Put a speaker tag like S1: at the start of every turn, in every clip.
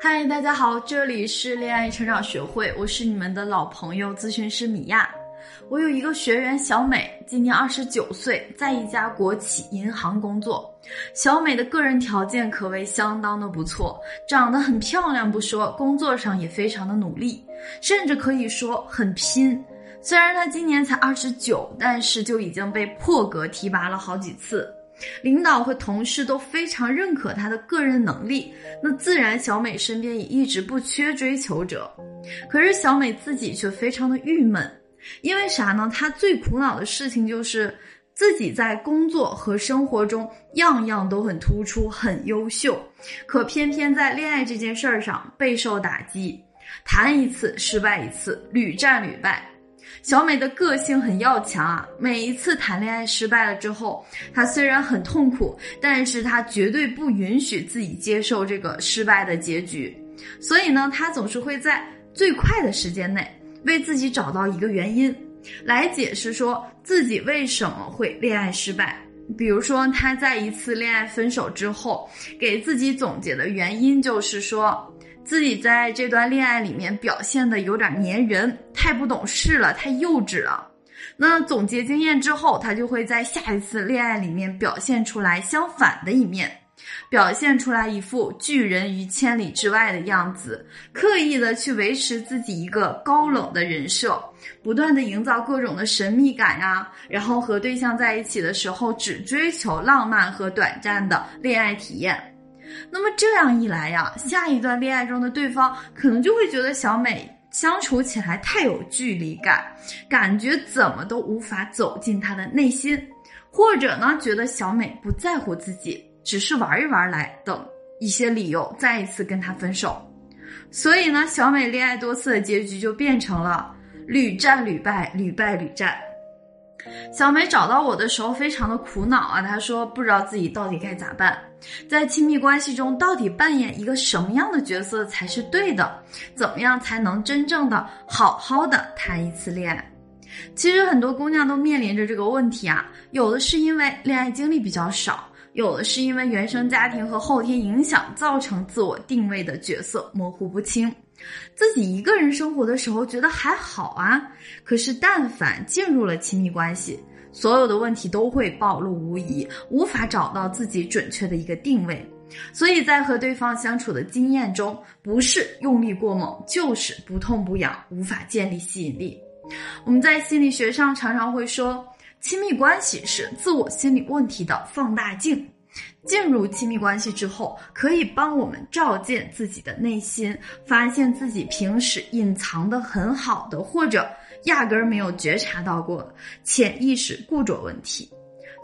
S1: 嗨，大家好，这里是恋爱成长学会，我是你们的老朋友咨询师米娅。我有一个学员小美，今年二十九岁，在一家国企银行工作。小美的个人条件可谓相当的不错，长得很漂亮不说，工作上也非常的努力，甚至可以说很拼。虽然她今年才二十九，但是就已经被破格提拔了好几次。领导和同事都非常认可她的个人能力，那自然小美身边也一直不缺追求者。可是小美自己却非常的郁闷，因为啥呢？她最苦恼的事情就是自己在工作和生活中样样都很突出、很优秀，可偏偏在恋爱这件事儿上备受打击，谈一次失败一次，屡战屡败。小美的个性很要强啊，每一次谈恋爱失败了之后，她虽然很痛苦，但是她绝对不允许自己接受这个失败的结局。所以呢，她总是会在最快的时间内为自己找到一个原因，来解释说自己为什么会恋爱失败。比如说，她在一次恋爱分手之后，给自己总结的原因就是说。自己在这段恋爱里面表现的有点粘人，太不懂事了，太幼稚了。那总结经验之后，他就会在下一次恋爱里面表现出来相反的一面，表现出来一副拒人于千里之外的样子，刻意的去维持自己一个高冷的人设，不断的营造各种的神秘感呀，然后和对象在一起的时候只追求浪漫和短暂的恋爱体验。那么这样一来呀，下一段恋爱中的对方可能就会觉得小美相处起来太有距离感，感觉怎么都无法走进他的内心，或者呢，觉得小美不在乎自己，只是玩一玩来等一些理由，再一次跟他分手。所以呢，小美恋爱多次的结局就变成了屡战屡败，屡败屡战。小美找到我的时候非常的苦恼啊，她说不知道自己到底该咋办，在亲密关系中到底扮演一个什么样的角色才是对的？怎么样才能真正的好好的谈一次恋爱？其实很多姑娘都面临着这个问题啊，有的是因为恋爱经历比较少，有的是因为原生家庭和后天影响造成自我定位的角色模糊不清。自己一个人生活的时候觉得还好啊，可是但凡进入了亲密关系，所有的问题都会暴露无遗，无法找到自己准确的一个定位。所以在和对方相处的经验中，不是用力过猛，就是不痛不痒，无法建立吸引力。我们在心理学上常常会说，亲密关系是自我心理问题的放大镜。进入亲密关系之后，可以帮我们照见自己的内心，发现自己平时隐藏的很好的，或者压根儿没有觉察到过潜意识固着问题。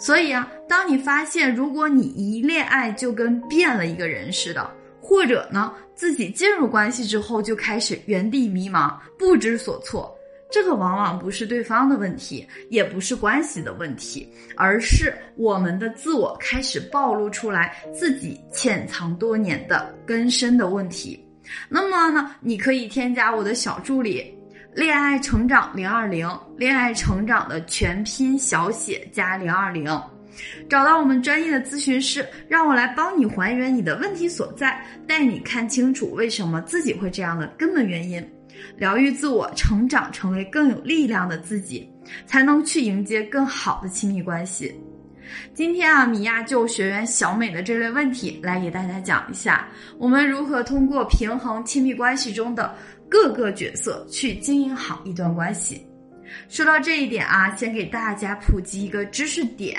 S1: 所以啊，当你发现如果你一恋爱就跟变了一个人似的，或者呢自己进入关系之后就开始原地迷茫、不知所措。这个往往不是对方的问题，也不是关系的问题，而是我们的自我开始暴露出来自己潜藏多年的根深的问题。那么呢，你可以添加我的小助理“恋爱成长零二零”，恋爱成长的全拼小写加零二零，找到我们专业的咨询师，让我来帮你还原你的问题所在，带你看清楚为什么自己会这样的根本原因。疗愈自我，成长成为更有力量的自己，才能去迎接更好的亲密关系。今天啊，米娅就学员小美的这类问题来给大家讲一下，我们如何通过平衡亲密关系中的各个角色去经营好一段关系。说到这一点啊，先给大家普及一个知识点：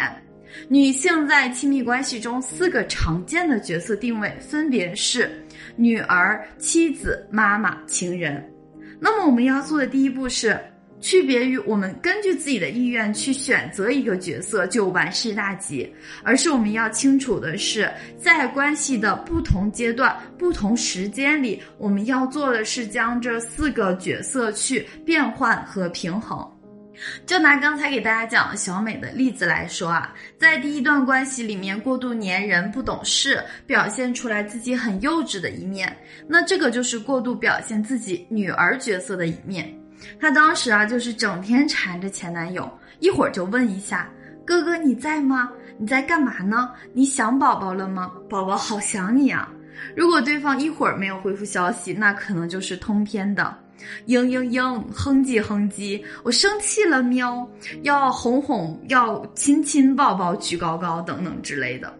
S1: 女性在亲密关系中四个常见的角色定位分别是女儿、妻子、妈妈、情人。那么我们要做的第一步是，区别于我们根据自己的意愿去选择一个角色就万事大吉，而是我们要清楚的是，在关系的不同阶段、不同时间里，我们要做的是将这四个角色去变换和平衡。就拿刚才给大家讲的小美的例子来说啊，在第一段关系里面过度粘人、不懂事，表现出来自己很幼稚的一面，那这个就是过度表现自己女儿角色的一面。她当时啊，就是整天缠着前男友，一会儿就问一下哥哥你在吗？你在干嘛呢？你想宝宝了吗？宝宝好想你啊！如果对方一会儿没有回复消息，那可能就是通篇的“嘤嘤嘤”“哼唧哼唧”，我生气了喵，要哄哄，要亲亲抱抱，举高高等等之类的。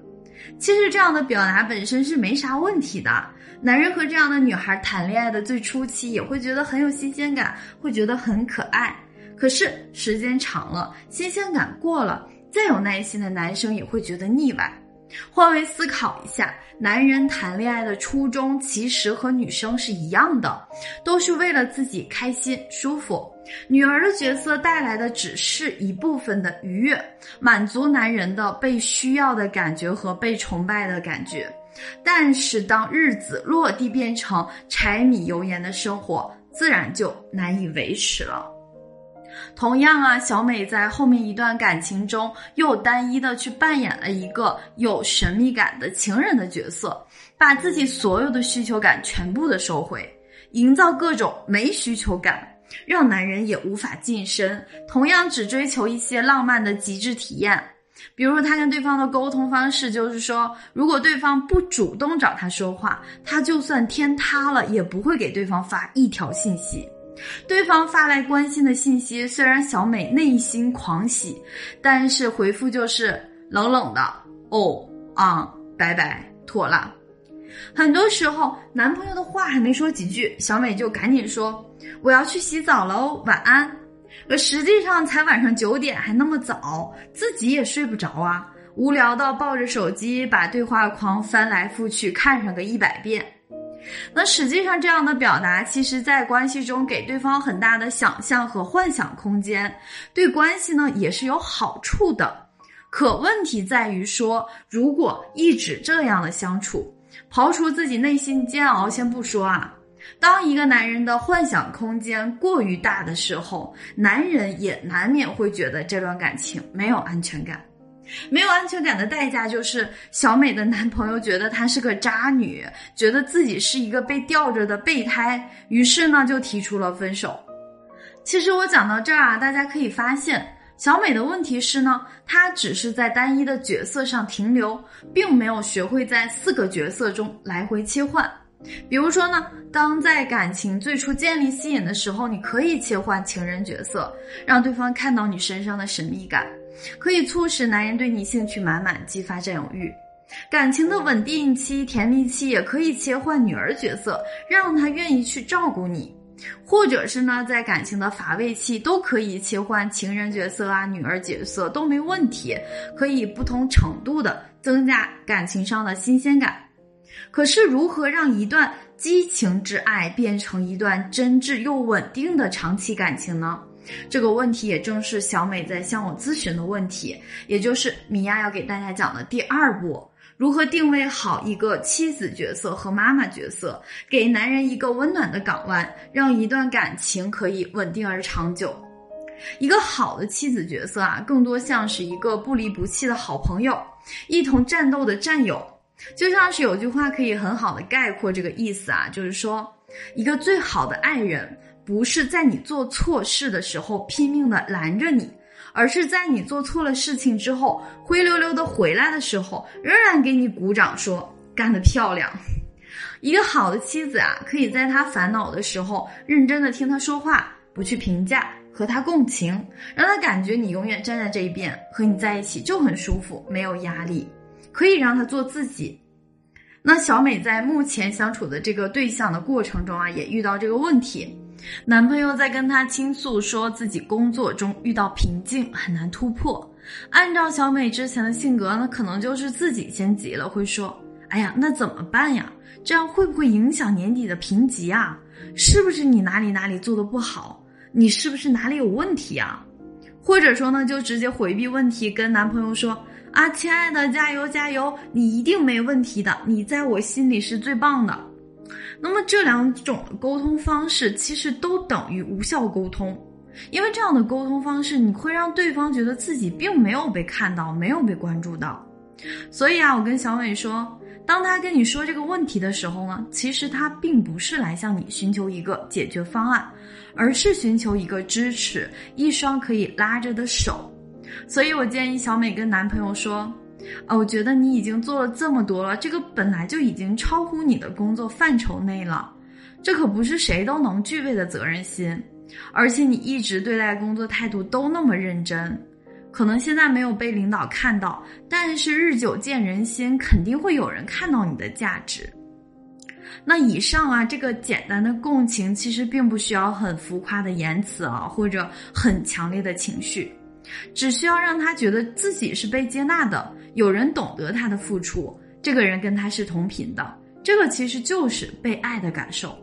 S1: 其实这样的表达本身是没啥问题的。男人和这样的女孩谈恋爱的最初期也会觉得很有新鲜感，会觉得很可爱。可是时间长了，新鲜感过了，再有耐心的男生也会觉得腻歪。换位思考一下，男人谈恋爱的初衷其实和女生是一样的，都是为了自己开心舒服。女儿的角色带来的只是一部分的愉悦，满足男人的被需要的感觉和被崇拜的感觉。但是当日子落地变成柴米油盐的生活，自然就难以维持了。同样啊，小美在后面一段感情中又单一的去扮演了一个有神秘感的情人的角色，把自己所有的需求感全部的收回，营造各种没需求感，让男人也无法近身。同样只追求一些浪漫的极致体验，比如他跟对方的沟通方式就是说，如果对方不主动找他说话，他就算天塌了也不会给对方发一条信息。对方发来关心的信息，虽然小美内心狂喜，但是回复就是冷冷的哦啊，拜拜，妥了。很多时候，男朋友的话还没说几句，小美就赶紧说我要去洗澡喽，晚安。而实际上才晚上九点，还那么早，自己也睡不着啊，无聊到抱着手机把对话框翻来覆去看上个一百遍。那实际上，这样的表达其实，在关系中给对方很大的想象和幻想空间，对关系呢也是有好处的。可问题在于说，如果一直这样的相处，刨除自己内心煎熬先不说啊，当一个男人的幻想空间过于大的时候，男人也难免会觉得这段感情没有安全感。没有安全感的代价就是小美的男朋友觉得她是个渣女，觉得自己是一个被吊着的备胎，于是呢就提出了分手。其实我讲到这儿啊，大家可以发现，小美的问题是呢，她只是在单一的角色上停留，并没有学会在四个角色中来回切换。比如说呢，当在感情最初建立吸引的时候，你可以切换情人角色，让对方看到你身上的神秘感。可以促使男人对你兴趣满满，激发占有欲。感情的稳定期、甜蜜期也可以切换女儿角色，让他愿意去照顾你。或者是呢，在感情的乏味期，都可以切换情人角色啊、女儿角色都没问题，可以不同程度的增加感情上的新鲜感。可是，如何让一段激情之爱变成一段真挚又稳定的长期感情呢？这个问题也正是小美在向我咨询的问题，也就是米娅要给大家讲的第二步：如何定位好一个妻子角色和妈妈角色，给男人一个温暖的港湾，让一段感情可以稳定而长久。一个好的妻子角色啊，更多像是一个不离不弃的好朋友，一同战斗的战友。就像是有句话可以很好的概括这个意思啊，就是说，一个最好的爱人。不是在你做错事的时候拼命的拦着你，而是在你做错了事情之后，灰溜溜的回来的时候，仍然给你鼓掌说干得漂亮。一个好的妻子啊，可以在他烦恼的时候，认真的听他说话，不去评价，和他共情，让他感觉你永远站在这一边，和你在一起就很舒服，没有压力，可以让他做自己。那小美在目前相处的这个对象的过程中啊，也遇到这个问题。男朋友在跟她倾诉，说自己工作中遇到瓶颈，很难突破。按照小美之前的性格呢，可能就是自己先急了，会说：“哎呀，那怎么办呀？这样会不会影响年底的评级啊？是不是你哪里哪里做的不好？你是不是哪里有问题啊？”或者说呢，就直接回避问题，跟男朋友说：“啊，亲爱的，加油加油，你一定没问题的，你在我心里是最棒的。”那么这两种沟通方式其实都等于无效沟通，因为这样的沟通方式你会让对方觉得自己并没有被看到，没有被关注到。所以啊，我跟小美说，当他跟你说这个问题的时候呢，其实他并不是来向你寻求一个解决方案，而是寻求一个支持，一双可以拉着的手。所以我建议小美跟男朋友说。啊，我觉得你已经做了这么多了，这个本来就已经超乎你的工作范畴内了，这可不是谁都能具备的责任心。而且你一直对待工作态度都那么认真，可能现在没有被领导看到，但是日久见人心，肯定会有人看到你的价值。那以上啊，这个简单的共情其实并不需要很浮夸的言辞啊，或者很强烈的情绪，只需要让他觉得自己是被接纳的，有人懂得他的付出，这个人跟他是同频的，这个其实就是被爱的感受。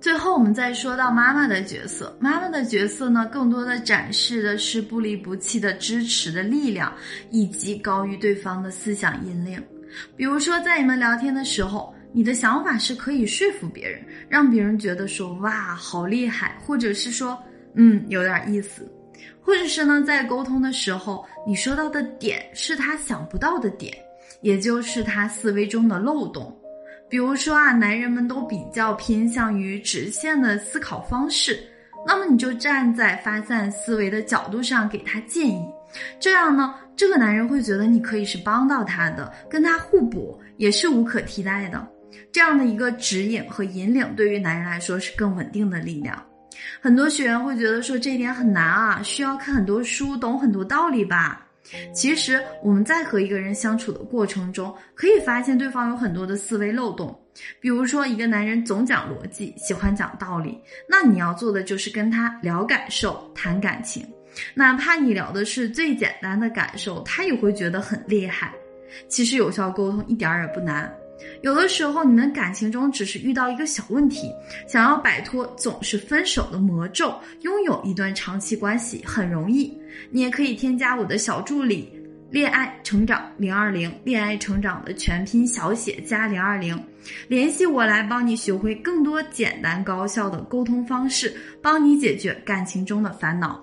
S1: 最后，我们再说到妈妈的角色，妈妈的角色呢，更多的展示的是不离不弃的支持的力量，以及高于对方的思想引领。比如说，在你们聊天的时候。你的想法是可以说服别人，让别人觉得说哇好厉害，或者是说嗯有点意思，或者是呢在沟通的时候，你说到的点是他想不到的点，也就是他思维中的漏洞。比如说啊，男人们都比较偏向于直线的思考方式，那么你就站在发散思维的角度上给他建议，这样呢，这个男人会觉得你可以是帮到他的，跟他互补也是无可替代的。这样的一个指引和引领，对于男人来说是更稳定的力量。很多学员会觉得说这一点很难啊，需要看很多书，懂很多道理吧。其实我们在和一个人相处的过程中，可以发现对方有很多的思维漏洞。比如说，一个男人总讲逻辑，喜欢讲道理，那你要做的就是跟他聊感受、谈感情，哪怕你聊的是最简单的感受，他也会觉得很厉害。其实有效沟通一点儿也不难。有的时候，你们感情中只是遇到一个小问题，想要摆脱总是分手的魔咒，拥有一段长期关系很容易。你也可以添加我的小助理“恋爱成长零二零”，恋爱成长的全拼小写加零二零，联系我来帮你学会更多简单高效的沟通方式，帮你解决感情中的烦恼。